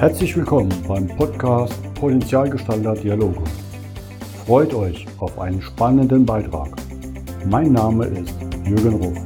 Herzlich willkommen beim Podcast Potenzialgestalter Dialoge. Freut euch auf einen spannenden Beitrag. Mein Name ist Jürgen Ruf.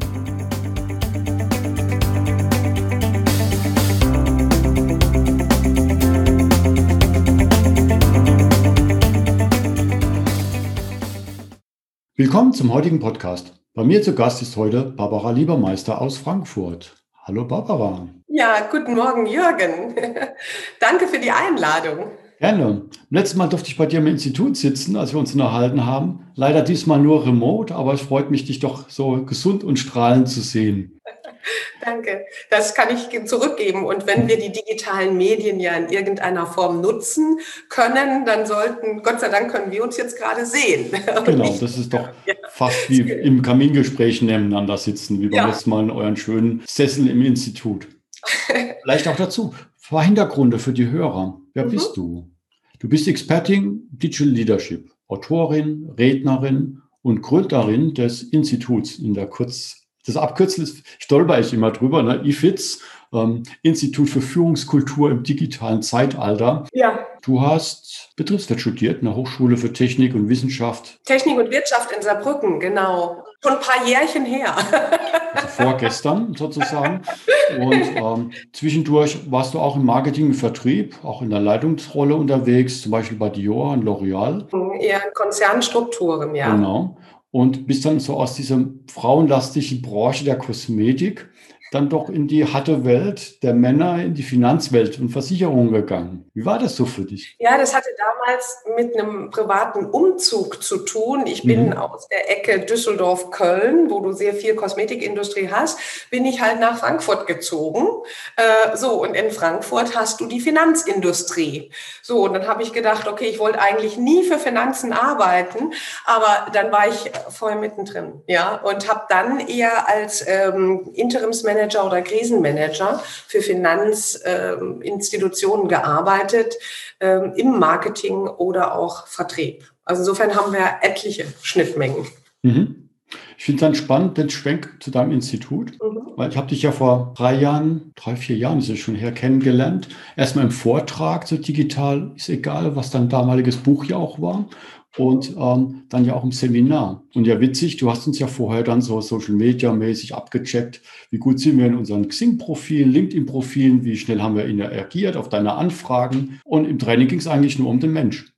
Willkommen zum heutigen Podcast. Bei mir zu Gast ist heute Barbara Liebermeister aus Frankfurt. Hallo Barbara. Ja, guten Morgen, Jürgen. Danke für die Einladung. Gerne. Letztes Mal durfte ich bei dir im Institut sitzen, als wir uns unterhalten haben. Leider diesmal nur remote, aber es freut mich, dich doch so gesund und strahlend zu sehen. Danke. Das kann ich zurückgeben. Und wenn wir die digitalen Medien ja in irgendeiner Form nutzen können, dann sollten, Gott sei Dank können wir uns jetzt gerade sehen. Genau, das ist doch ja. fast wie im Kamingespräch nebeneinander sitzen, wie beim ja. letzten Mal in euren schönen Sessel im Institut. Vielleicht auch dazu. Ein paar Hintergründe für die Hörer. Wer mhm. bist du? Du bist Expertin Digital Leadership, Autorin, Rednerin und Gründerin des Instituts in der Kurz das Abkürzel stolper ich immer drüber, ne? IFITS, ähm, Institut für Führungskultur im digitalen Zeitalter. Ja. Du hast Betriebswirt studiert, eine Hochschule für Technik und Wissenschaft. Technik und Wirtschaft in Saarbrücken, genau. Schon ein paar Jährchen her. Also vorgestern sozusagen. Und ähm, zwischendurch warst du auch im Marketing und Vertrieb, auch in der Leitungsrolle unterwegs, zum Beispiel bei Dior und L'Oreal. Eher Konzernstrukturen, ja. Genau und bist dann so aus dieser frauenlastigen Branche der Kosmetik dann doch in die harte Welt der Männer, in die Finanzwelt und Versicherungen gegangen. Wie war das so für dich? Ja, das hatte damals mit einem privaten Umzug zu tun. Ich bin mhm. aus der Ecke Düsseldorf-Köln, wo du sehr viel Kosmetikindustrie hast, bin ich halt nach Frankfurt gezogen. Äh, so, und in Frankfurt hast du die Finanzindustrie. So, und dann habe ich gedacht, okay, ich wollte eigentlich nie für Finanzen arbeiten, aber dann war ich voll mittendrin, ja, und habe dann eher als ähm, Interimsmanager Manager oder Krisenmanager für Finanzinstitutionen gearbeitet, ähm, im Marketing oder auch Vertrieb. Also insofern haben wir etliche Schnittmengen. Mhm. Ich finde es dann spannend, den Schwenk zu deinem Institut, mhm. weil ich habe dich ja vor drei Jahren, drei, vier Jahren ist es schon her, kennengelernt. Erstmal im Vortrag so digital, ist egal, was dein damaliges Buch ja auch war und ähm, dann ja auch im Seminar. Und ja, witzig, du hast uns ja vorher dann so Social Media mäßig abgecheckt, wie gut sind wir in unseren Xing-Profilen, LinkedIn-Profilen, wie schnell haben wir reagiert auf deine Anfragen. Und im Training ging es eigentlich nur um den Mensch.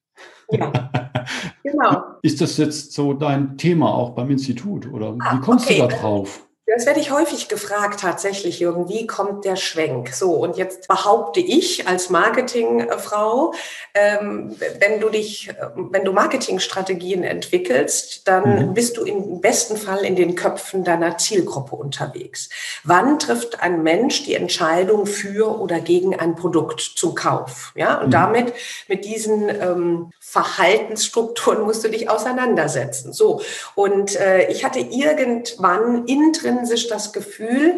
Ja, genau. Ist das jetzt so dein Thema auch beim Institut oder ah, wie kommst okay. du da drauf? Das werde ich häufig gefragt, tatsächlich, Jürgen, wie kommt der Schwenk? So, und jetzt behaupte ich als Marketingfrau, ähm, wenn du dich, wenn du Marketingstrategien entwickelst, dann mhm. bist du im besten Fall in den Köpfen deiner Zielgruppe unterwegs. Wann trifft ein Mensch die Entscheidung für oder gegen ein Produkt zum Kauf? Ja, und mhm. damit mit diesen ähm, Verhaltensstrukturen musst du dich auseinandersetzen. So, und äh, ich hatte irgendwann drin intrinsisch das Gefühl,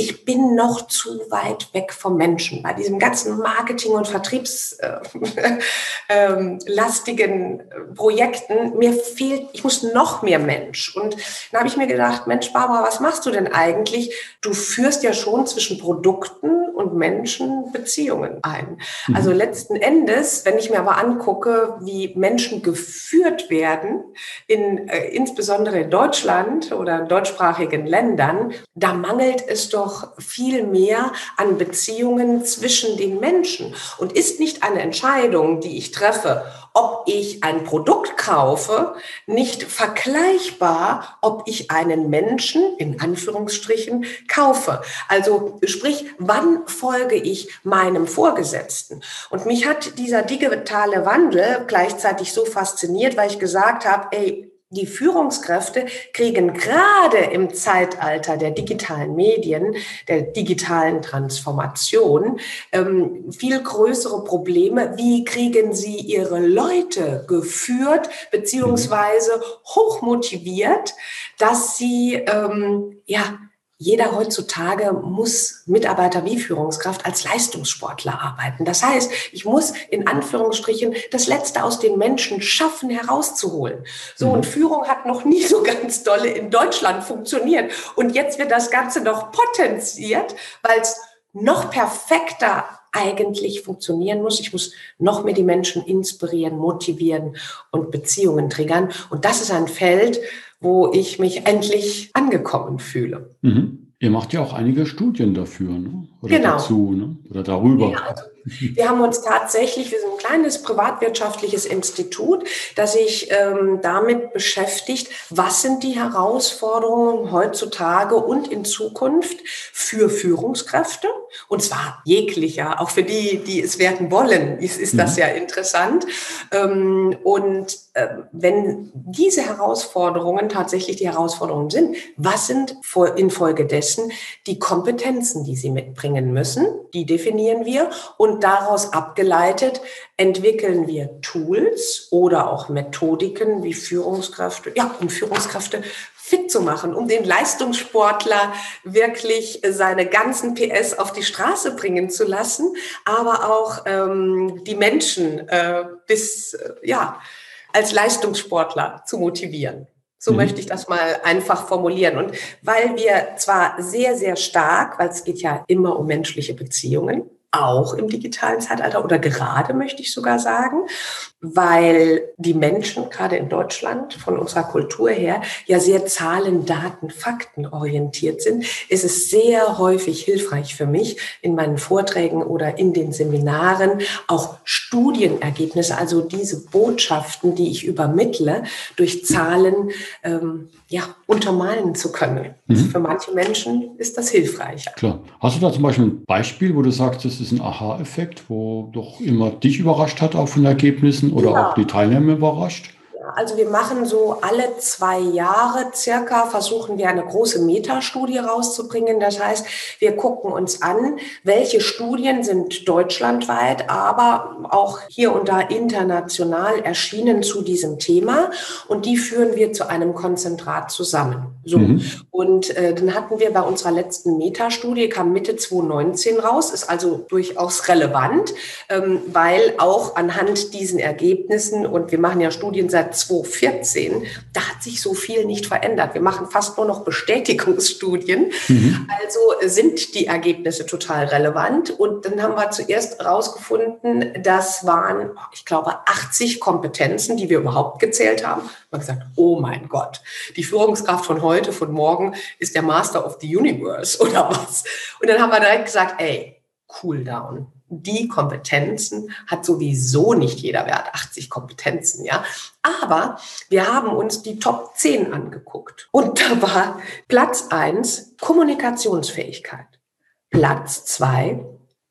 ich bin noch zu weit weg vom Menschen. Bei diesem ganzen Marketing- und vertriebslastigen äh, ähm, Projekten, mir fehlt, ich muss noch mehr Mensch. Und dann habe ich mir gedacht, Mensch, Barbara, was machst du denn eigentlich? Du führst ja schon zwischen Produkten und Menschen Beziehungen ein. Mhm. Also letzten Endes, wenn ich mir aber angucke, wie Menschen geführt werden, in, äh, insbesondere in Deutschland oder in deutschsprachigen Ländern, da mangelt es doch doch viel mehr an Beziehungen zwischen den Menschen und ist nicht eine Entscheidung, die ich treffe, ob ich ein Produkt kaufe, nicht vergleichbar, ob ich einen Menschen in Anführungsstrichen kaufe. Also sprich, wann folge ich meinem Vorgesetzten? Und mich hat dieser digitale Wandel gleichzeitig so fasziniert, weil ich gesagt habe, ey, die Führungskräfte kriegen gerade im Zeitalter der digitalen Medien, der digitalen Transformation ähm, viel größere Probleme. Wie kriegen sie ihre Leute geführt beziehungsweise hochmotiviert, dass sie ähm, ja jeder heutzutage muss Mitarbeiter wie Führungskraft als Leistungssportler arbeiten. Das heißt, ich muss in Anführungsstrichen das Letzte aus den Menschen schaffen, herauszuholen. So, mhm. und Führung hat noch nie so ganz dolle in Deutschland funktioniert. Und jetzt wird das Ganze noch potenziert, weil es noch perfekter eigentlich funktionieren muss. Ich muss noch mehr die Menschen inspirieren, motivieren und Beziehungen triggern. Und das ist ein Feld, wo ich mich endlich angekommen fühle. Mhm. Ihr macht ja auch einige Studien dafür, ne? Oder genau. dazu, ne? Oder darüber. Ja, also wir haben uns tatsächlich, wir sind ein kleines privatwirtschaftliches Institut, das sich ähm, damit beschäftigt, was sind die Herausforderungen heutzutage und in Zukunft für Führungskräfte? Und zwar jeglicher, auch für die, die es werden wollen, ist, ist das mhm. ja interessant. Ähm, und äh, wenn diese Herausforderungen tatsächlich die Herausforderungen sind, was sind infolgedessen die Kompetenzen, die sie mitbringen müssen? Die definieren wir und und daraus abgeleitet entwickeln wir Tools oder auch Methodiken wie Führungskräfte, ja, um Führungskräfte fit zu machen, um den Leistungssportler wirklich seine ganzen PS auf die Straße bringen zu lassen, aber auch ähm, die Menschen äh, bis, äh, ja, als Leistungssportler zu motivieren. So mhm. möchte ich das mal einfach formulieren. Und weil wir zwar sehr, sehr stark, weil es geht ja immer um menschliche Beziehungen, auch im digitalen Zeitalter oder gerade möchte ich sogar sagen, weil die Menschen gerade in Deutschland von unserer Kultur her ja sehr Zahlen, Daten, Fakten orientiert sind, ist es sehr häufig hilfreich für mich in meinen Vorträgen oder in den Seminaren auch Studienergebnisse, also diese Botschaften, die ich übermittle, durch Zahlen ähm, ja, untermalen zu können. Mhm. Für manche Menschen ist das hilfreich. Klar. Hast du da zum Beispiel ein Beispiel, wo du sagst, ist ein Aha-Effekt, wo doch immer dich überrascht hat, auch von Ergebnissen oder ja. auch die Teilnehmer überrascht? Also wir machen so alle zwei Jahre circa, versuchen wir eine große Metastudie rauszubringen. Das heißt, wir gucken uns an, welche Studien sind deutschlandweit, aber auch hier und da international erschienen zu diesem Thema. Und die führen wir zu einem Konzentrat zusammen. So. Mhm. Und äh, dann hatten wir bei unserer letzten Metastudie, kam Mitte 2019 raus, ist also durchaus relevant, ähm, weil auch anhand diesen Ergebnissen, und wir machen ja Studien seit 2014, da hat sich so viel nicht verändert. Wir machen fast nur noch Bestätigungsstudien. Mhm. Also sind die Ergebnisse total relevant. Und dann haben wir zuerst herausgefunden, das waren, ich glaube, 80 Kompetenzen, die wir überhaupt gezählt haben. Wir haben gesagt, oh mein Gott, die Führungskraft von heute, von morgen ist der Master of the Universe oder was. Und dann haben wir direkt gesagt, ey, cool down die Kompetenzen hat sowieso nicht jeder Wert, 80 Kompetenzen, ja. Aber wir haben uns die Top 10 angeguckt. Und da war Platz 1 Kommunikationsfähigkeit. Platz 2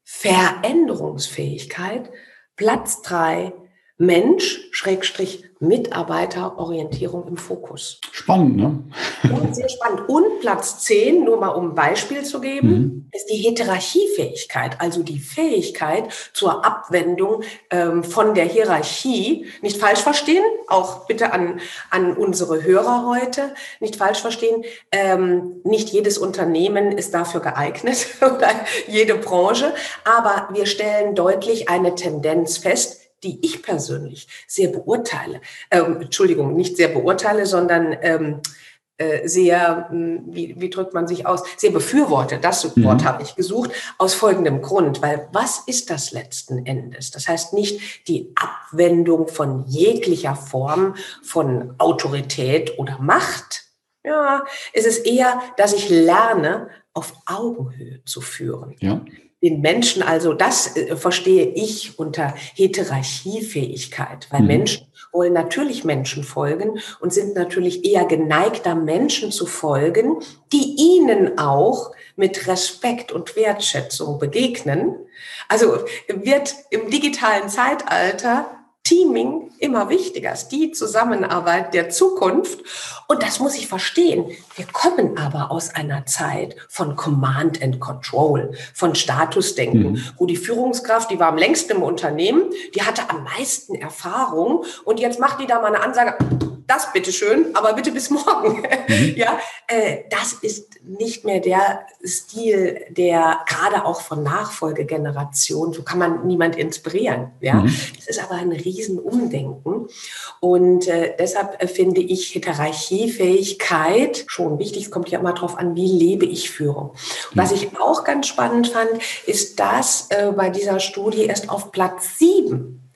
Veränderungsfähigkeit. Platz 3 Mensch, Schrägstrich, Mitarbeiterorientierung im Fokus. Spannend, ne? Und sehr spannend. Und Platz 10, nur mal um ein Beispiel zu geben, mhm. ist die Heterarchiefähigkeit, also die Fähigkeit zur Abwendung ähm, von der Hierarchie. Nicht falsch verstehen, auch bitte an, an unsere Hörer heute, nicht falsch verstehen, ähm, nicht jedes Unternehmen ist dafür geeignet oder jede Branche, aber wir stellen deutlich eine Tendenz fest, die ich persönlich sehr beurteile, ähm, Entschuldigung, nicht sehr beurteile, sondern ähm, äh, sehr, hm, wie, wie drückt man sich aus, sehr befürworte, das mhm. Wort habe ich gesucht, aus folgendem Grund, weil was ist das letzten Endes? Das heißt nicht die Abwendung von jeglicher Form von Autorität oder Macht. Ja, es ist eher, dass ich lerne, auf Augenhöhe zu führen. Ja den Menschen, also das äh, verstehe ich unter Heterarchiefähigkeit, weil mhm. Menschen wollen natürlich Menschen folgen und sind natürlich eher geneigter, Menschen zu folgen, die ihnen auch mit Respekt und Wertschätzung begegnen. Also wird im digitalen Zeitalter Teaming immer wichtiger ist, die Zusammenarbeit der Zukunft. Und das muss ich verstehen. Wir kommen aber aus einer Zeit von Command and Control, von Statusdenken, mhm. wo die Führungskraft, die war am längsten im Unternehmen, die hatte am meisten Erfahrung und jetzt macht die da mal eine Ansage, das bitteschön, aber bitte bis morgen. Mhm. ja, äh, das ist nicht mehr der Stil, der gerade auch von Nachfolgegenerationen, so kann man niemand inspirieren. Ja, mhm. das ist aber ein Riesenumdenken. Und äh, deshalb äh, finde ich Hierarchiefähigkeit schon wichtig. Es kommt ja immer darauf an, wie lebe ich Führung. Was ich auch ganz spannend fand, ist, dass äh, bei dieser Studie erst auf Platz sieben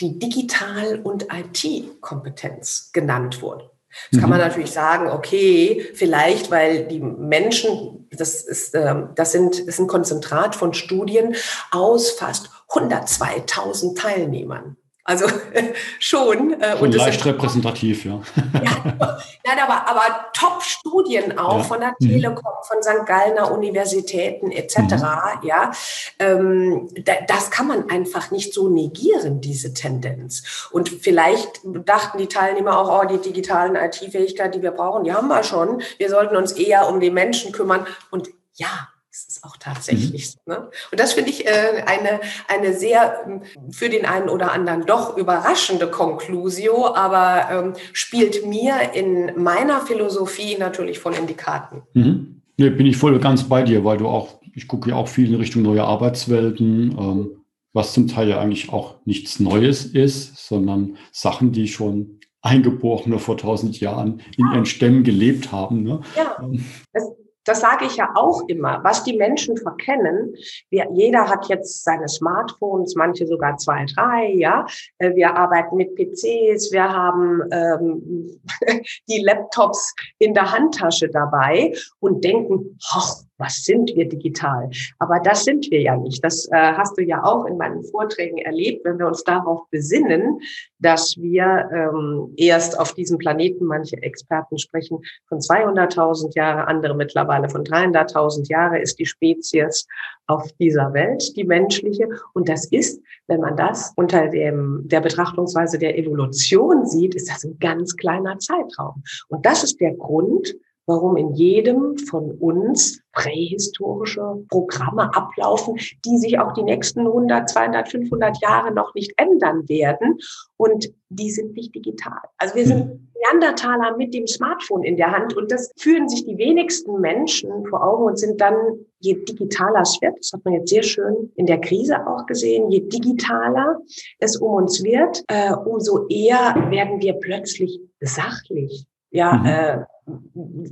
die Digital- und IT-Kompetenz genannt wurde. Jetzt kann man mhm. natürlich sagen, okay, vielleicht, weil die Menschen, das ist, ähm, das sind, ist ein Konzentrat von Studien aus fast 102.000 Teilnehmern. Also schon. Äh, und leicht repräsentativ, ja. ja nein, aber, aber Top-Studien auch ja. von der mhm. Telekom, von St. Gallner Universitäten etc. Mhm. Ja, ähm, da, das kann man einfach nicht so negieren, diese Tendenz. Und vielleicht dachten die Teilnehmer auch, oh, die digitalen IT-Fähigkeiten, die wir brauchen, die haben wir schon. Wir sollten uns eher um die Menschen kümmern. Und ja, das ist auch tatsächlich mhm. so. Ne? Und das finde ich äh, eine, eine sehr ähm, für den einen oder anderen doch überraschende Conclusio, aber ähm, spielt mir in meiner Philosophie natürlich voll in die Karten. Mhm. Nee, bin ich voll ganz bei dir, weil du auch, ich gucke ja auch viel in Richtung neue Arbeitswelten, ähm, was zum Teil ja eigentlich auch nichts Neues ist, sondern Sachen, die schon Eingeborene vor tausend Jahren in ihren Stämmen gelebt haben. Ne? Ja, ähm, das, das sage ich ja auch immer, was die Menschen verkennen. Wir, jeder hat jetzt seine Smartphones, manche sogar zwei, drei, ja. Äh, wir arbeiten mit PCs, wir haben ähm, die Laptops in der Handtasche dabei und denken, ach, was sind wir digital? Aber das sind wir ja nicht. Das äh, hast du ja auch in meinen Vorträgen erlebt, wenn wir uns darauf besinnen, dass wir ähm, erst auf diesem Planeten, manche Experten sprechen von 200.000 Jahre, andere mittlerweile von 300.000 Jahre ist die Spezies auf dieser Welt, die menschliche. Und das ist, wenn man das unter dem, der Betrachtungsweise der Evolution sieht, ist das ein ganz kleiner Zeitraum. Und das ist der Grund, warum in jedem von uns prähistorische Programme ablaufen, die sich auch die nächsten 100, 200, 500 Jahre noch nicht ändern werden. Und die sind nicht digital. Also wir sind hm. Neandertaler mit dem Smartphone in der Hand. Und das fühlen sich die wenigsten Menschen vor Augen und sind dann, je digitaler es wird, das hat man jetzt sehr schön in der Krise auch gesehen, je digitaler es um uns wird, äh, umso eher werden wir plötzlich sachlich. Ja, mhm. äh,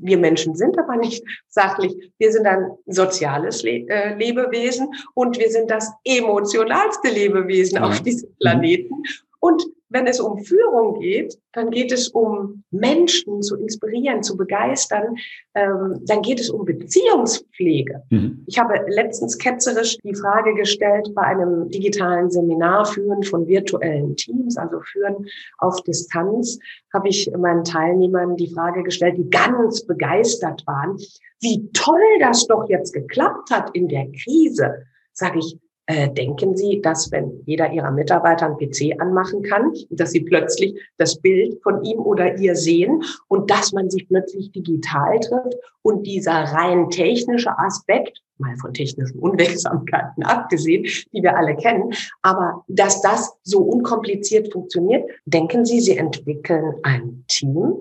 wir Menschen sind aber nicht sachlich. Wir sind ein soziales Le äh, Lebewesen und wir sind das emotionalste Lebewesen mhm. auf diesem Planeten. Und wenn es um Führung geht, dann geht es um Menschen zu inspirieren, zu begeistern. Ähm, dann geht es um Beziehungspflege. Mhm. Ich habe letztens ketzerisch die Frage gestellt bei einem digitalen Seminar Führen von virtuellen Teams, also Führen auf Distanz, habe ich meinen Teilnehmern die Frage gestellt, die ganz begeistert waren, wie toll das doch jetzt geklappt hat in der Krise. Sage ich, äh, denken Sie, dass wenn jeder Ihrer Mitarbeiter einen PC anmachen kann, dass Sie plötzlich das Bild von ihm oder ihr sehen und dass man sich plötzlich digital trifft und dieser rein technische Aspekt, mal von technischen Unwegsamkeiten abgesehen, die wir alle kennen, aber dass das so unkompliziert funktioniert, denken Sie, Sie entwickeln ein Team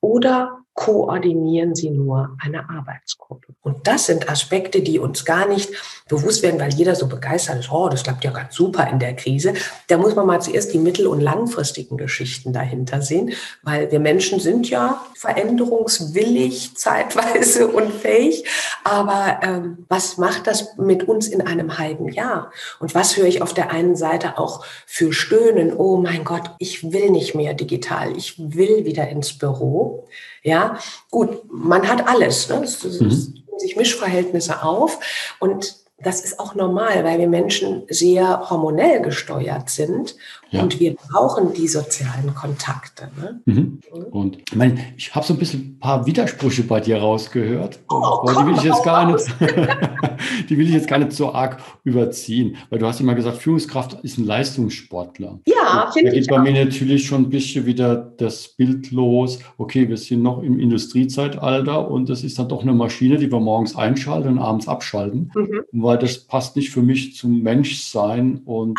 oder koordinieren Sie nur eine Arbeitsgruppe. Und das sind Aspekte, die uns gar nicht bewusst werden, weil jeder so begeistert ist, oh, das klappt ja ganz super in der Krise. Da muss man mal zuerst die mittel- und langfristigen Geschichten dahinter sehen, weil wir Menschen sind ja veränderungswillig, zeitweise und fähig. Aber ähm, was macht das mit uns in einem halben Jahr? Und was höre ich auf der einen Seite auch für Stöhnen? Oh mein Gott, ich will nicht mehr digital, ich will wieder ins Büro. Ja, gut, man hat alles. Ne? Es, es, mhm. sich Mischverhältnisse auf und das ist auch normal, weil wir Menschen sehr hormonell gesteuert sind ja. und wir brauchen die sozialen Kontakte. Ne? Mhm. Und ich, meine, ich habe so ein bisschen ein paar Widersprüche bei dir rausgehört. Oh, die, will ich jetzt gar nicht, die will ich jetzt gar nicht so arg überziehen, weil du hast immer gesagt, Führungskraft ist ein Leistungssportler. Ja, finde ich. Da geht bei mir natürlich schon ein bisschen wieder das Bild los. Okay, wir sind noch im Industriezeitalter und das ist dann doch eine Maschine, die wir morgens einschalten und abends abschalten. Mhm weil das passt nicht für mich zum Menschsein und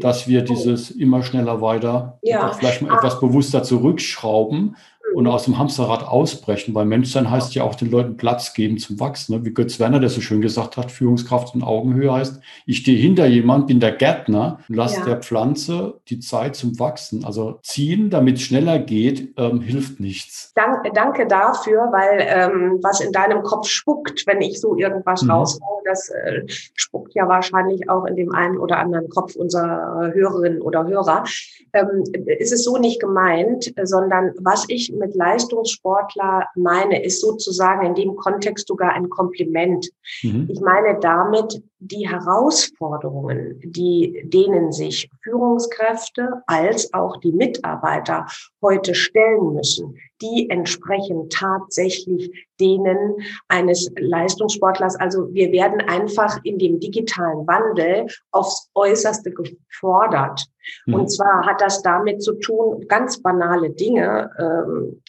dass wir dieses immer schneller weiter, ja. vielleicht mal etwas bewusster zurückschrauben, und aus dem Hamsterrad ausbrechen, weil Menschsein heißt ja auch den Leuten Platz geben zum Wachsen. Ne? Wie Götz Werner das so schön gesagt hat, Führungskraft und Augenhöhe heißt, ich stehe hinter jemand, bin der Gärtner, lasse ja. der Pflanze die Zeit zum Wachsen. Also ziehen, damit es schneller geht, ähm, hilft nichts. Danke, danke dafür, weil ähm, was in deinem Kopf spuckt, wenn ich so irgendwas mhm. raushaue, das äh, spuckt ja wahrscheinlich auch in dem einen oder anderen Kopf unserer Hörerinnen oder Hörer. Ähm, ist es so nicht gemeint, sondern was ich mit Leistungssportler meine, ist sozusagen in dem Kontext sogar ein Kompliment. Mhm. Ich meine damit die Herausforderungen, die denen sich Führungskräfte als auch die Mitarbeiter heute stellen müssen, die entsprechen tatsächlich denen eines Leistungssportlers. Also wir werden einfach in dem digitalen Wandel aufs Äußerste gefordert. Mhm. Und zwar hat das damit zu tun, ganz banale Dinge. Ähm,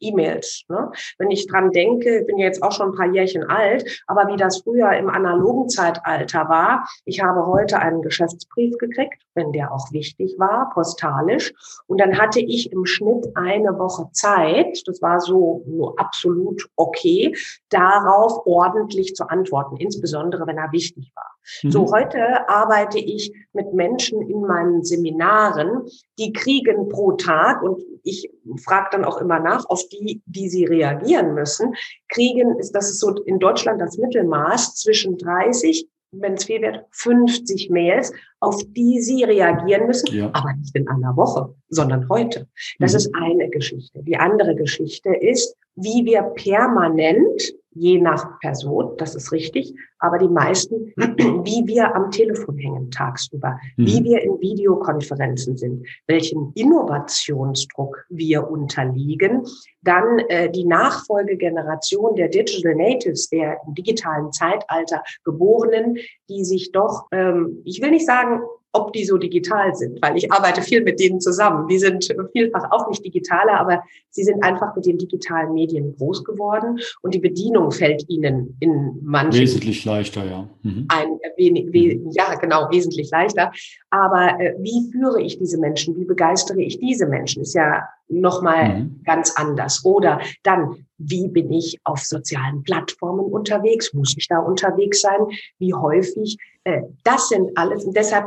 E-Mails. Ne? Wenn ich dran denke, bin ja jetzt auch schon ein paar Jährchen alt, aber wie das früher im analogen Zeitalter war, ich habe heute einen Geschäftsbrief gekriegt, wenn der auch wichtig war, postalisch. Und dann hatte ich im Schnitt eine Woche Zeit, das war so nur absolut okay, darauf ordentlich zu antworten, insbesondere wenn er wichtig war. Mhm. So, heute arbeite ich mit Menschen in meinen Seminaren, die kriegen pro Tag, und ich frage dann auch immer nach, auf die, die sie reagieren müssen, kriegen, ist das ist so in Deutschland das Mittelmaß zwischen 30 wenn es viel wird, 50 Mails, auf die Sie reagieren müssen, ja. aber nicht in einer Woche, sondern heute. Das mhm. ist eine Geschichte. Die andere Geschichte ist, wie wir permanent je nach Person, das ist richtig, aber die meisten, wie wir am Telefon hängen tagsüber, mhm. wie wir in Videokonferenzen sind, welchen Innovationsdruck wir unterliegen, dann äh, die Nachfolgegeneration der Digital Natives, der im digitalen Zeitalter Geborenen, die sich doch, ähm, ich will nicht sagen, ob die so digital sind, weil ich arbeite viel mit denen zusammen. Die sind vielfach auch nicht digitaler, aber sie sind einfach mit den digitalen Medien groß geworden und die Bedienung fällt ihnen in manchen wesentlich leichter, ja. Mhm. Ein, wenig, we, ja, genau, wesentlich leichter. Aber äh, wie führe ich diese Menschen? Wie begeistere ich diese Menschen? Ist ja nochmal mhm. ganz anders. Oder dann, wie bin ich auf sozialen Plattformen unterwegs? Muss ich da unterwegs sein? Wie häufig? Äh, das sind alles. Und deshalb,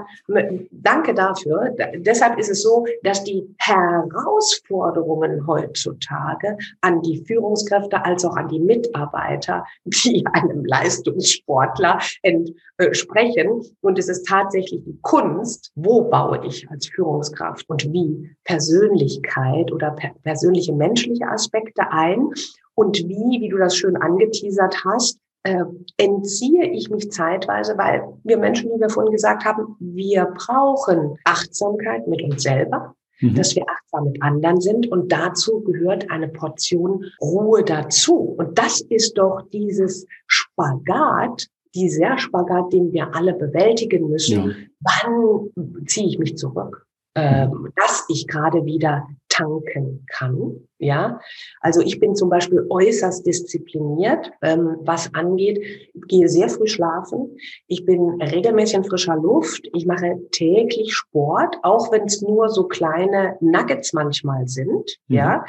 danke dafür. Deshalb ist es so, dass die Herausforderungen heutzutage an die Führungskräfte als auch an die Mitarbeiter, die einem Leistungssportler entsprechen. Und es ist tatsächlich die Kunst, wo baue ich als Führungskraft und wie Persönlichkeit oder persönliche menschliche Aspekte ein und wie, wie du das schön angeteasert hast, äh, entziehe ich mich zeitweise, weil wir Menschen, wie wir vorhin gesagt haben, wir brauchen Achtsamkeit mit uns selber, mhm. dass wir achtsam mit anderen sind und dazu gehört eine Portion Ruhe dazu. Und das ist doch dieses Spagat, dieser Spagat, den wir alle bewältigen müssen. Ja. Wann ziehe ich mich zurück? Ähm, dass ich gerade wieder tanken kann. Ja, also ich bin zum Beispiel äußerst diszipliniert, ähm, was angeht. Ich gehe sehr früh schlafen. Ich bin regelmäßig in frischer Luft. Ich mache täglich Sport, auch wenn es nur so kleine Nuggets manchmal sind. Mhm. Ja,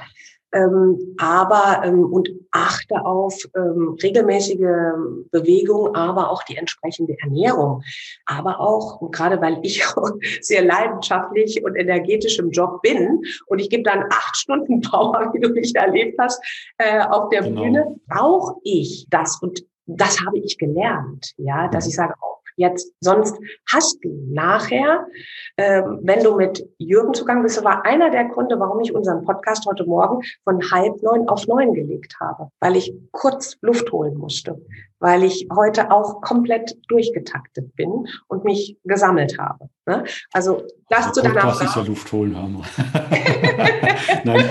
ähm, aber ähm, und achte auf ähm, regelmäßige Bewegung, aber auch die entsprechende Ernährung. Aber auch, und gerade weil ich sehr leidenschaftlich und energetisch im Job bin und ich gebe dann acht Stunden Power, wie du mich erlebt hast, äh, auf der genau. Bühne, brauche ich das. Und das habe ich gelernt, ja, dass ich sage, oh, jetzt. Sonst hast du nachher, äh, wenn du mit Jürgen zugange bist, war einer der Gründe, warum ich unseren Podcast heute Morgen von halb neun auf neun gelegt habe, weil ich kurz Luft holen musste, weil ich heute auch komplett durchgetaktet bin und mich gesammelt habe. Ne? Also das zu deiner Frage. ist ja Luft holen haben. Nein,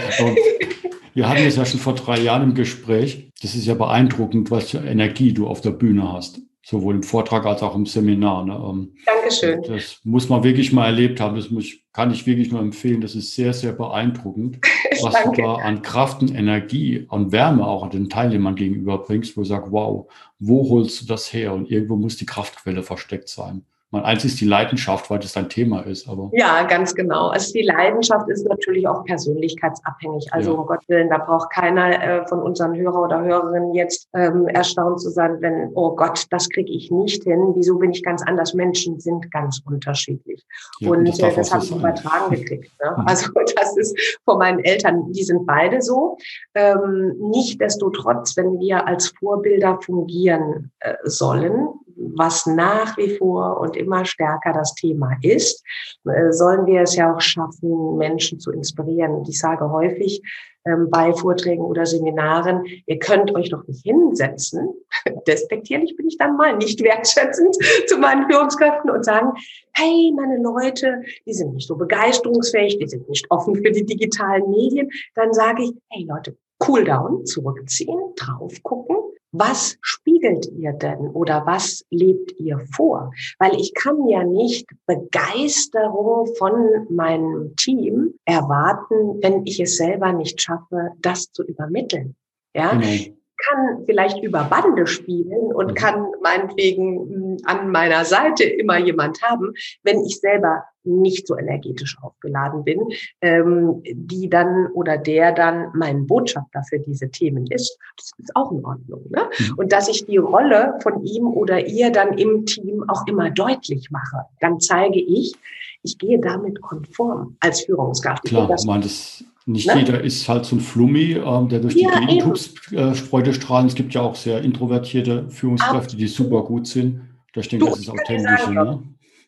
wir hatten es ja schon vor drei Jahren im Gespräch. Das ist ja beeindruckend, was für Energie du auf der Bühne hast sowohl im Vortrag als auch im Seminar. Ne? Ähm, Dankeschön. Das muss man wirklich mal erlebt haben. Das muss, kann ich wirklich nur empfehlen. Das ist sehr, sehr beeindruckend, was du da an Kraft und Energie und Wärme auch den Teilnehmern gegenüberbringst, wo du sagst, wow, wo holst du das her? Und irgendwo muss die Kraftquelle versteckt sein. Man eins ist die Leidenschaft, weil das ein Thema ist, aber. Ja, ganz genau. Also die Leidenschaft ist natürlich auch persönlichkeitsabhängig. Also ja. um Gottes Willen, da braucht keiner äh, von unseren Hörer oder Hörerinnen jetzt ähm, erstaunt zu sein, wenn, oh Gott, das kriege ich nicht hin. Wieso bin ich ganz anders? Menschen sind ganz unterschiedlich. Ja, und das, äh, das habe ich übertragen gekriegt. Ne? Also das ist von meinen Eltern, die sind beide so. Ähm, Nichtsdestotrotz, wenn wir als Vorbilder fungieren äh, sollen, was nach wie vor und immer stärker das Thema ist, äh, sollen wir es ja auch schaffen, Menschen zu inspirieren. Und ich sage häufig ähm, bei Vorträgen oder Seminaren, ihr könnt euch doch nicht hinsetzen, despektierlich bin ich dann mal, nicht wertschätzend zu meinen Führungskräften und sagen, hey, meine Leute, die sind nicht so begeisterungsfähig, die sind nicht offen für die digitalen Medien. Dann sage ich, hey Leute, cool down, zurückziehen, drauf gucken was spiegelt ihr denn oder was lebt ihr vor? Weil ich kann ja nicht Begeisterung von meinem Team erwarten, wenn ich es selber nicht schaffe, das zu übermitteln. Ja, mhm kann vielleicht über Bande spielen und mhm. kann meinetwegen hm, an meiner Seite immer jemand haben, wenn ich selber nicht so energetisch aufgeladen bin, ähm, die dann oder der dann mein Botschafter für diese Themen ist, das ist auch in Ordnung. Ne? Mhm. Und dass ich die Rolle von ihm oder ihr dann im Team auch immer deutlich mache, dann zeige ich, ich gehe damit konform als Führungskraft. Klar, ich meine, das nicht ne? jeder ist halt so ein Flummi, ähm, der durch die ja, Gegend äh, Freude strahlen. Es gibt ja auch sehr introvertierte Führungskräfte, die super gut sind. Da denke ich, das ist authentisch. Ne?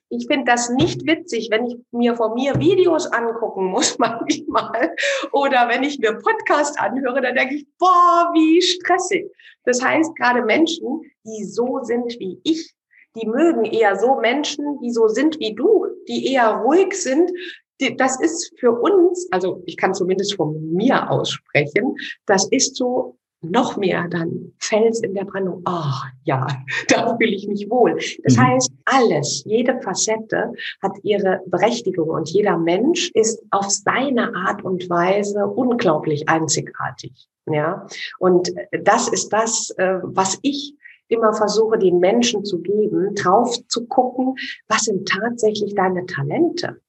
Ich finde das nicht witzig, wenn ich mir von mir Videos angucken muss manchmal oder wenn ich mir Podcast anhöre, dann denke ich, boah, wie stressig. Das heißt, gerade Menschen, die so sind wie ich, die mögen eher so Menschen, die so sind wie du, die eher ruhig sind, das ist für uns, also ich kann zumindest von mir aussprechen, das ist so noch mehr dann Fels in der Brandung. Ah, oh, ja, da fühle ich mich wohl. Das mhm. heißt, alles, jede Facette hat ihre Berechtigung und jeder Mensch ist auf seine Art und Weise unglaublich einzigartig. Ja, und das ist das, äh, was ich immer versuche, den Menschen zu geben, drauf zu gucken, was sind tatsächlich deine Talente?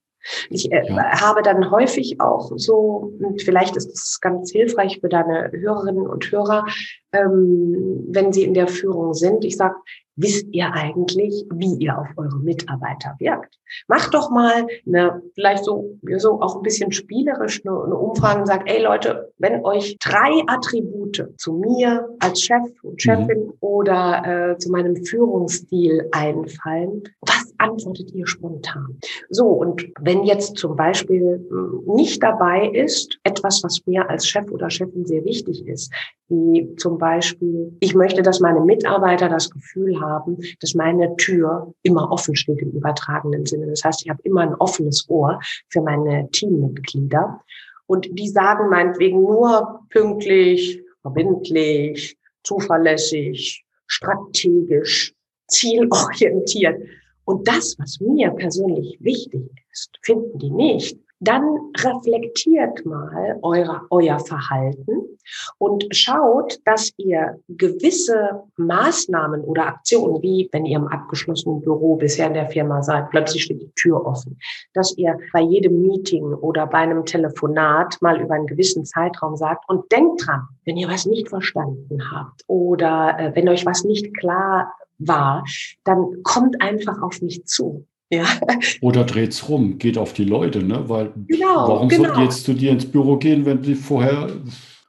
Ich äh, ja. habe dann häufig auch so, und vielleicht ist es ganz hilfreich für deine Hörerinnen und Hörer, ähm, wenn sie in der Führung sind, ich sage, wisst ihr eigentlich, wie ihr auf eure Mitarbeiter wirkt? Macht doch mal eine, vielleicht so, so auch ein bisschen spielerisch eine, eine Umfrage und sagt, ey Leute, wenn euch drei Attribute zu mir als Chef und Chefin mhm. oder äh, zu meinem Führungsstil einfallen, was antwortet ihr spontan? So, und wenn jetzt zum Beispiel hm, nicht dabei ist, etwas, was mir als Chef oder Chefin sehr wichtig ist, wie zum Beispiel, ich möchte, dass meine Mitarbeiter das Gefühl haben, dass meine Tür immer offen steht im übertragenen Sinne. Das heißt, ich habe immer ein offenes Ohr für meine Teammitglieder. Und die sagen meinetwegen nur pünktlich, verbindlich, zuverlässig, strategisch, zielorientiert. Und das, was mir persönlich wichtig ist, finden die nicht dann reflektiert mal eure, euer Verhalten und schaut, dass ihr gewisse Maßnahmen oder Aktionen, wie wenn ihr im abgeschlossenen Büro bisher in der Firma seid, plötzlich steht die Tür offen, dass ihr bei jedem Meeting oder bei einem Telefonat mal über einen gewissen Zeitraum sagt und denkt dran, wenn ihr was nicht verstanden habt oder äh, wenn euch was nicht klar war, dann kommt einfach auf mich zu. Ja. Oder dreht's rum, geht auf die Leute, ne? Weil genau, warum genau. sollten die jetzt zu dir ins Büro gehen, wenn die vorher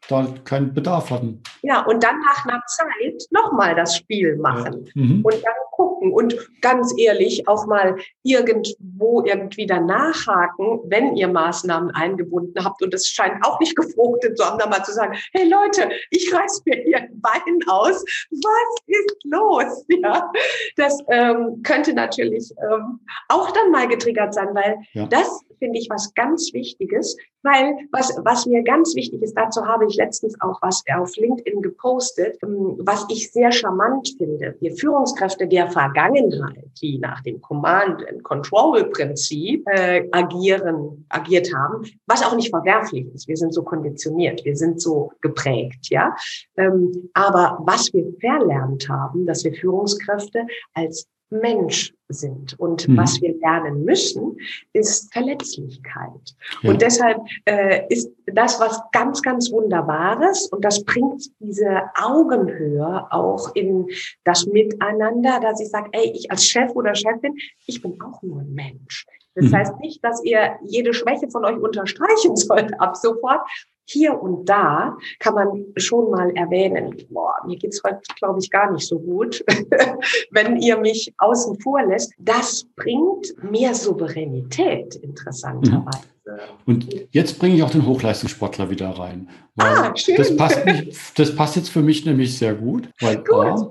da keinen Bedarf hatten. Ja, und dann nach einer Zeit nochmal das Spiel machen ja. mhm. und dann gucken und ganz ehrlich auch mal irgendwo irgendwie danach haken, wenn ihr Maßnahmen eingebunden habt und es scheint auch nicht gefruchtet zu haben, dann mal zu sagen, hey Leute, ich reiß mir hier ein Bein aus, was ist los? Ja, das ähm, könnte natürlich ähm, auch dann mal getriggert sein, weil ja. das finde ich was ganz Wichtiges, weil was, was mir ganz wichtig ist, dazu habe ich letztens auch was auf LinkedIn gepostet, ähm, was ich sehr charmant finde. Wir Führungskräfte der Vergangenheit, die nach dem Command and Control Prinzip äh, agieren, agiert haben, was auch nicht verwerflich ist. Wir sind so konditioniert, wir sind so geprägt, ja. Ähm, aber was wir verlernt haben, dass wir Führungskräfte als Mensch sind. Und mhm. was wir lernen müssen, ist Verletzlichkeit. Ja. Und deshalb äh, ist das was ganz, ganz Wunderbares und das bringt diese Augenhöhe auch in das Miteinander, dass ich sage, ey, ich als Chef oder Chefin, ich bin auch nur ein Mensch. Das mhm. heißt nicht, dass ihr jede Schwäche von euch unterstreichen sollt ab sofort, hier und da kann man schon mal erwähnen, boah, mir geht's heute, glaube ich, gar nicht so gut, wenn ihr mich außen vor lässt. Das bringt mehr Souveränität, interessanterweise. Mhm. Und jetzt bringe ich auch den Hochleistungssportler wieder rein. Ah, schön. Das passt, nicht, das passt jetzt für mich nämlich sehr gut, weil gut. A,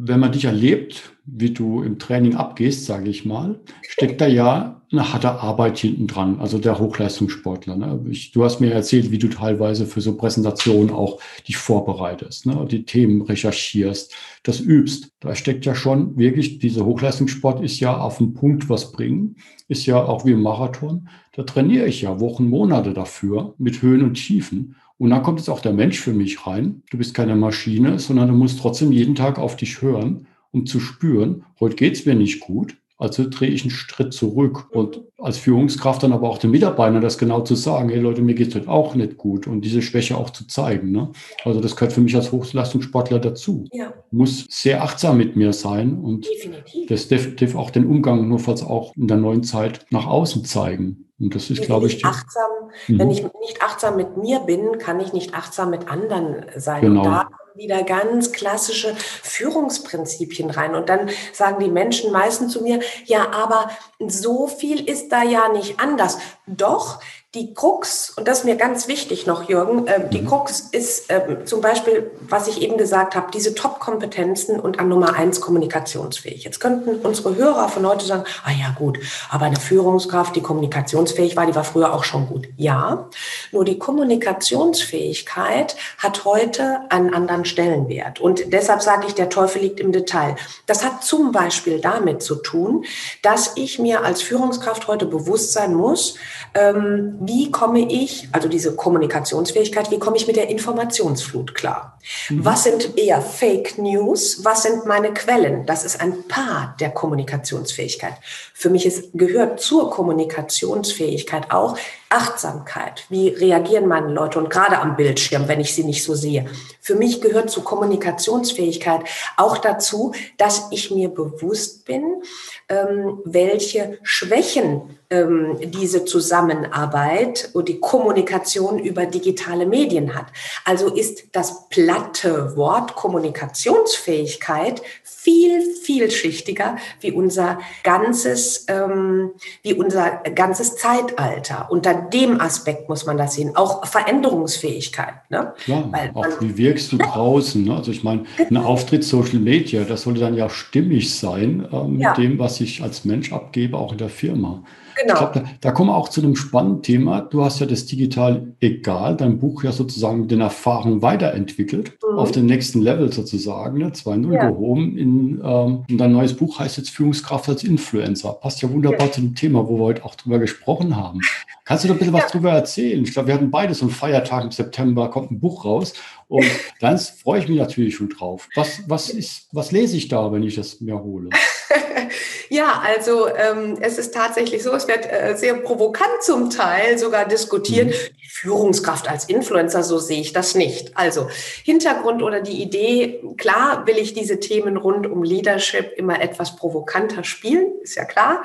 wenn man dich erlebt, wie du im Training abgehst, sage ich mal, steckt da ja eine harte Arbeit hinten dran, also der Hochleistungssportler. Ne? Ich, du hast mir erzählt, wie du teilweise für so Präsentationen auch dich vorbereitest, ne? die Themen recherchierst, das übst. Da steckt ja schon wirklich, dieser Hochleistungssport ist ja auf den Punkt was bringen, ist ja auch wie im Marathon. Da trainiere ich ja Wochen, Monate dafür mit Höhen und Tiefen. Und dann kommt jetzt auch der Mensch für mich rein. Du bist keine Maschine, sondern du musst trotzdem jeden Tag auf dich hören, um zu spüren, heute geht's mir nicht gut. Also drehe ich einen Schritt zurück und als Führungskraft dann aber auch den Mitarbeitern das genau zu sagen, hey Leute, mir geht's heute auch nicht gut und diese Schwäche auch zu zeigen. Ne? Also das gehört für mich als Hochleistungssportler dazu. Ja. Muss sehr achtsam mit mir sein und definitiv. das definitiv auch den Umgang nurfalls auch in der neuen Zeit nach außen zeigen. Und das ist, glaube ich, achtsam, mhm. wenn ich nicht achtsam mit mir bin, kann ich nicht achtsam mit anderen sein. Genau. Und da kommen wieder ganz klassische Führungsprinzipien rein. Und dann sagen die Menschen meistens zu mir, ja, aber so viel ist da ja nicht anders. Doch, die Krux, und das ist mir ganz wichtig noch, Jürgen, äh, die mhm. Krux ist äh, zum Beispiel, was ich eben gesagt habe, diese Top-Kompetenzen und an Nummer eins kommunikationsfähig. Jetzt könnten unsere Hörer von heute sagen, ah ja gut, aber eine Führungskraft, die kommunikationsfähig war, die war früher auch schon gut. Ja, nur die Kommunikationsfähigkeit hat heute einen anderen Stellenwert. Und deshalb sage ich, der Teufel liegt im Detail. Das hat zum Beispiel damit zu tun, dass ich mir als Führungskraft heute bewusst sein muss, ähm, wie komme ich, also diese Kommunikationsfähigkeit, wie komme ich mit der Informationsflut klar? Mhm. Was sind eher Fake News? Was sind meine Quellen? Das ist ein Part der Kommunikationsfähigkeit. Für mich ist, gehört zur Kommunikationsfähigkeit auch Achtsamkeit. Wie reagieren meine Leute und gerade am Bildschirm, wenn ich sie nicht so sehe? Für mich gehört zur Kommunikationsfähigkeit auch dazu, dass ich mir bewusst bin, ähm, welche Schwächen ähm, diese Zusammenarbeit und die Kommunikation über digitale Medien hat. Also ist das platte Wort Kommunikationsfähigkeit viel vielschichtiger wie unser ganzes, ähm, wie unser ganzes Zeitalter. Unter dem Aspekt muss man das sehen. Auch Veränderungsfähigkeit. Ne? Klar, Weil auch wie wirkst du draußen? Ne? Also ich meine, ein Auftritt Social Media, das sollte dann ja stimmig sein äh, mit ja. dem, was ich als Mensch abgebe, auch in der Firma. Genau. Ich glaub, da, da kommen wir auch zu einem spannenden Thema. Du hast ja das Digital Egal, dein Buch ja sozusagen mit den Erfahrungen weiterentwickelt, mhm. auf den nächsten Level sozusagen, ne, 2.0 ja. gehoben. In, ähm, und dein neues Buch heißt jetzt Führungskraft als Influencer. Passt ja wunderbar ja. zu dem Thema, wo wir heute auch drüber gesprochen haben. Kannst du da ein bisschen ja. was drüber erzählen? Ich glaube, wir hatten beides am Feiertag im September, kommt ein Buch raus. Und dann freue ich mich natürlich schon drauf. Was, was, ist, was lese ich da, wenn ich das mir hole? Ja, also ähm, es ist tatsächlich so, es wird äh, sehr provokant zum Teil sogar diskutiert. Mhm. Die Führungskraft als Influencer, so sehe ich das nicht. Also Hintergrund oder die Idee, klar will ich diese Themen rund um Leadership immer etwas provokanter spielen, ist ja klar,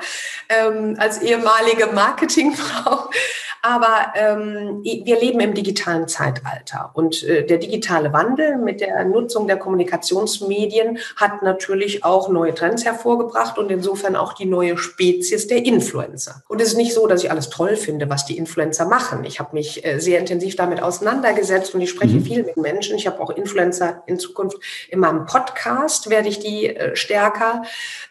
ähm, als ehemalige Marketingfrau. Aber ähm, wir leben im digitalen Zeitalter und äh, der digitale Wandel mit der Nutzung der Kommunikationsmedien hat natürlich auch neue Trends hervorgebracht und insofern auch die neue Spezies der Influencer. Und es ist nicht so, dass ich alles toll finde, was die Influencer machen. Ich habe mich äh, sehr intensiv damit auseinandergesetzt und ich spreche mhm. viel mit Menschen. Ich habe auch Influencer in Zukunft in meinem Podcast, werde ich die äh, stärker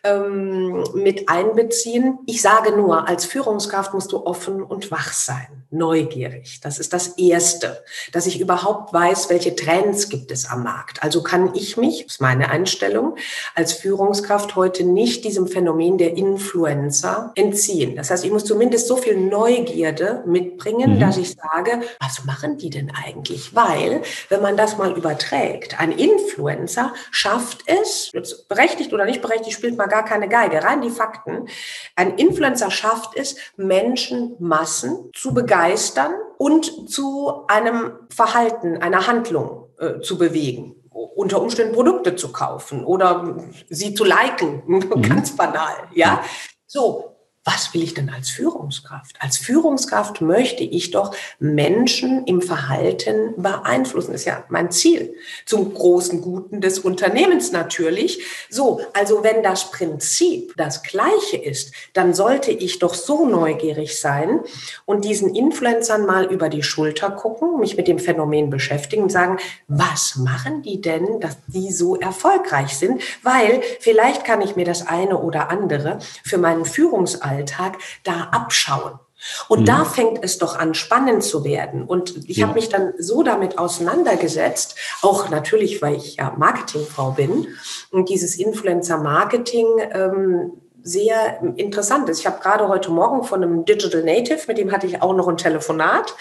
ähm, mit einbeziehen. Ich sage nur, als Führungskraft musst du offen und wach sein. Sein, neugierig. Das ist das Erste, dass ich überhaupt weiß, welche Trends gibt es am Markt. Also kann ich mich, das ist meine Einstellung, als Führungskraft heute nicht diesem Phänomen der Influencer entziehen. Das heißt, ich muss zumindest so viel Neugierde mitbringen, mhm. dass ich sage, was machen die denn eigentlich? Weil, wenn man das mal überträgt, ein Influencer schafft es, berechtigt oder nicht berechtigt, spielt mal gar keine Geige, rein die Fakten. Ein Influencer schafft es, Menschen, Massen zu begeistern und zu einem Verhalten, einer Handlung äh, zu bewegen unter Umständen Produkte zu kaufen oder sie zu liken, mhm. ganz banal, ja. So, was will ich denn als Führungskraft? Als Führungskraft möchte ich doch Menschen im Verhalten beeinflussen. Das ist ja mein Ziel. Zum großen Guten des Unternehmens natürlich. So, also wenn das Prinzip das gleiche ist, dann sollte ich doch so neugierig sein und diesen Influencern mal über die Schulter gucken, mich mit dem Phänomen beschäftigen und sagen, was machen die denn, dass die so erfolgreich sind? Weil vielleicht kann ich mir das eine oder andere für meinen Führungsalltag Alltag da abschauen. Und mhm. da fängt es doch an, spannend zu werden. Und ich ja. habe mich dann so damit auseinandergesetzt, auch natürlich, weil ich ja Marketingfrau bin und dieses Influencer-Marketing ähm, sehr interessant ist. Ich habe gerade heute Morgen von einem Digital Native, mit dem hatte ich auch noch ein Telefonat,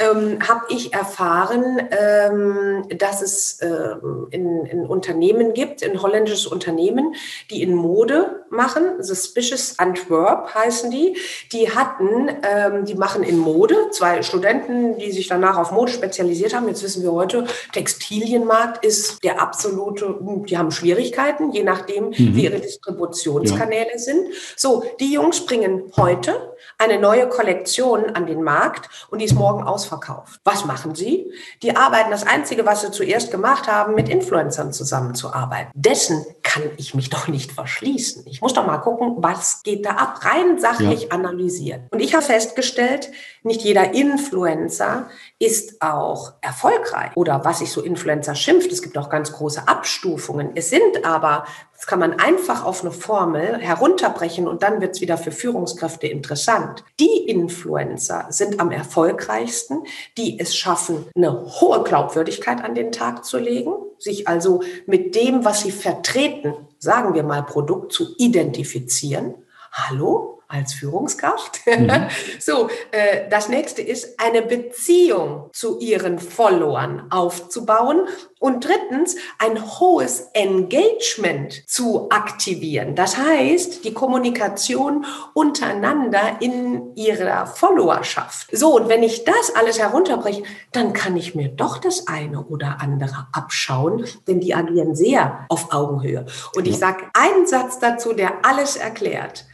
ähm, habe ich erfahren, ähm, dass es ähm, in, in, Unternehmen gibt, ein holländisches Unternehmen, die in Mode machen, Suspicious Antwerp heißen die. Die hatten, ähm, die machen in Mode, zwei Studenten, die sich danach auf Mode spezialisiert haben. Jetzt wissen wir heute, Textilienmarkt ist der absolute, die haben Schwierigkeiten, je nachdem, mhm. wie ihre Distributionskanäle ja. sind. So, die Jungs bringen heute eine neue Kollektion an den Markt und die ist morgen ausverkauft. Was machen sie? Die arbeiten, das Einzige, was sie zuerst gemacht haben, mit Influencern zusammenzuarbeiten. Dessen kann ich mich doch nicht verschließen. Ich muss doch mal gucken, was geht da ab, rein sachlich ja. analysieren. Und ich habe festgestellt, nicht jeder Influencer ist auch erfolgreich oder was sich so Influencer schimpft. Es gibt auch ganz große Abstufungen. Es sind aber, das kann man einfach auf eine Formel herunterbrechen und dann wird es wieder für Führungskräfte interessant. Die Influencer sind am erfolgreichsten, die es schaffen, eine hohe Glaubwürdigkeit an den Tag zu legen, sich also mit dem, was sie vertreten, sagen wir mal Produkt, zu identifizieren. Hallo? Als Führungskraft. Mhm. so, äh, das nächste ist, eine Beziehung zu ihren Followern aufzubauen und drittens, ein hohes Engagement zu aktivieren. Das heißt, die Kommunikation untereinander in ihrer Followerschaft. So, und wenn ich das alles herunterbreche, dann kann ich mir doch das eine oder andere abschauen, denn die agieren sehr auf Augenhöhe. Und ich sage einen Satz dazu, der alles erklärt.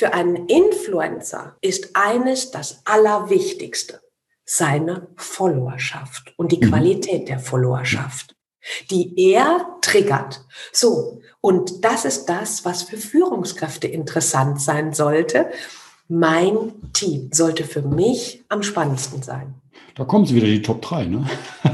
Für einen Influencer ist eines das Allerwichtigste, seine Followerschaft und die mhm. Qualität der Followerschaft, die er triggert. So, und das ist das, was für Führungskräfte interessant sein sollte. Mein Team sollte für mich am spannendsten sein. Da kommen sie wieder, die Top 3, ne?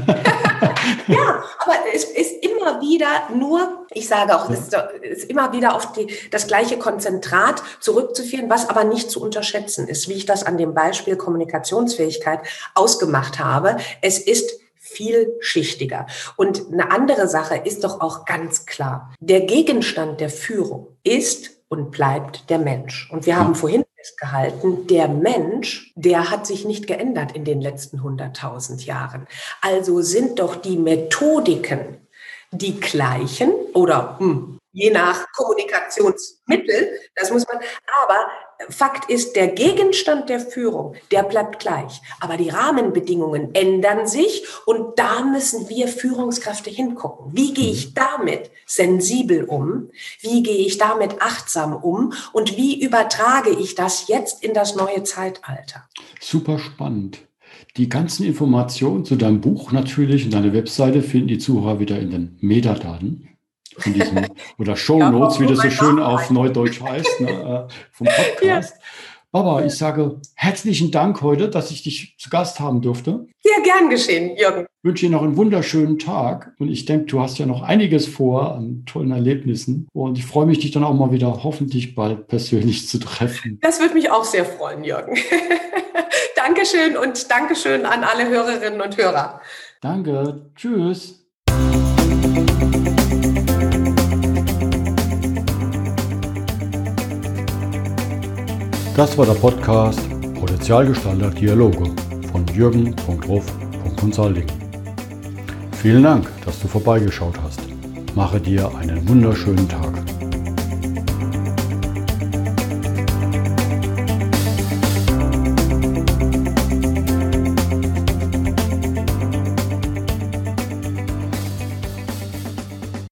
ja, aber es ist immer wieder nur, ich sage auch, es ist immer wieder auf die, das gleiche Konzentrat zurückzuführen, was aber nicht zu unterschätzen ist, wie ich das an dem Beispiel Kommunikationsfähigkeit ausgemacht habe. Es ist vielschichtiger. Und eine andere Sache ist doch auch ganz klar. Der Gegenstand der Führung ist und bleibt der Mensch. Und wir haben vorhin festgehalten, der Mensch, der hat sich nicht geändert in den letzten 100.000 Jahren. Also sind doch die Methodiken die gleichen oder hm, je nach Kommunikationsmittel, das muss man, aber Fakt ist, der Gegenstand der Führung, der bleibt gleich. Aber die Rahmenbedingungen ändern sich und da müssen wir Führungskräfte hingucken. Wie gehe ich damit sensibel um? Wie gehe ich damit achtsam um? Und wie übertrage ich das jetzt in das neue Zeitalter? Super spannend. Die ganzen Informationen zu deinem Buch natürlich und deiner Webseite finden die Zuhörer wieder in den Metadaten von diesem, oder Show Notes, ja, wie das so schön auf Neudeutsch heißt, ne, äh, vom Podcast. Ja. Aber ich sage herzlichen Dank heute, dass ich dich zu Gast haben durfte. Sehr gern geschehen, Jürgen. Ich wünsche dir noch einen wunderschönen Tag und ich denke, du hast ja noch einiges vor an tollen Erlebnissen und ich freue mich, dich dann auch mal wieder hoffentlich bald persönlich zu treffen. Das würde mich auch sehr freuen, Jürgen. Dankeschön und Dankeschön an alle Hörerinnen und Hörer. Danke. Tschüss. Das war der Podcast Potenzialgestalter Dialoge von jürgen.ruf.consulting. Vielen Dank, dass du vorbeigeschaut hast. Mache dir einen wunderschönen Tag.